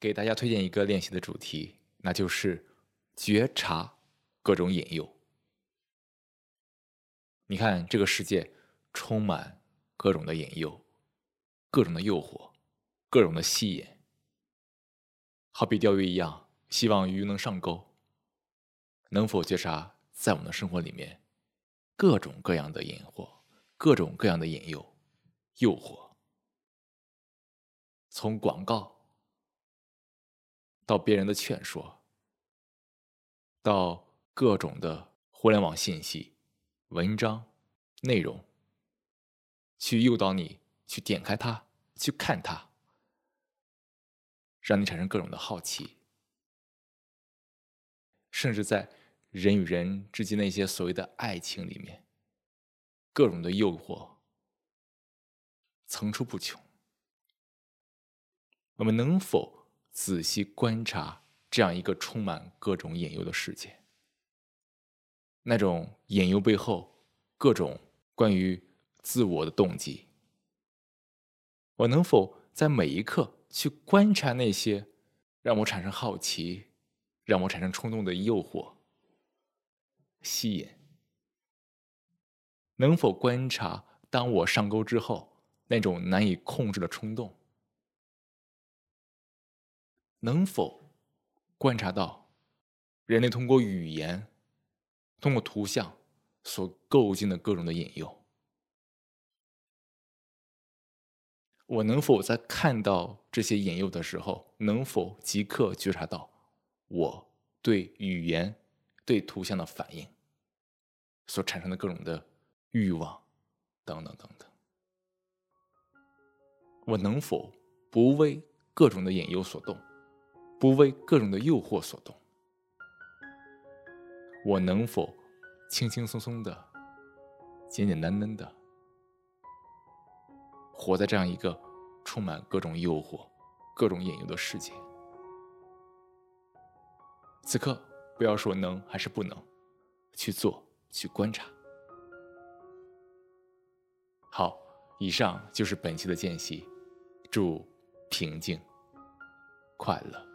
给大家推荐一个练习的主题，那就是觉察各种引诱。你看，这个世界充满各种的引诱，各种的诱惑，各种的吸引，好比钓鱼一样，希望鱼能上钩。能否觉察在我们的生活里面各种各样的引惑，各种各样的引诱、诱惑？从广告到别人的劝说，到各种的互联网信息。文章内容，去诱导你去点开它，去看它，让你产生各种的好奇，甚至在人与人之间那些所谓的爱情里面，各种的诱惑层出不穷。我们能否仔细观察这样一个充满各种引诱的世界？那种引诱背后，各种关于自我的动机，我能否在每一刻去观察那些让我产生好奇、让我产生冲动的诱惑、吸引？能否观察当我上钩之后那种难以控制的冲动？能否观察到人类通过语言？通过图像所构建的各种的引诱，我能否在看到这些引诱的时候，能否即刻觉察到我对语言、对图像的反应所产生的各种的欲望等等等等？我能否不为各种的引诱所动，不为各种的诱惑所动？我能否轻轻松松的、简简单单的活在这样一个充满各种诱惑、各种引诱的世界？此刻，不要说能还是不能，去做，去观察。好，以上就是本期的间隙，祝平静、快乐。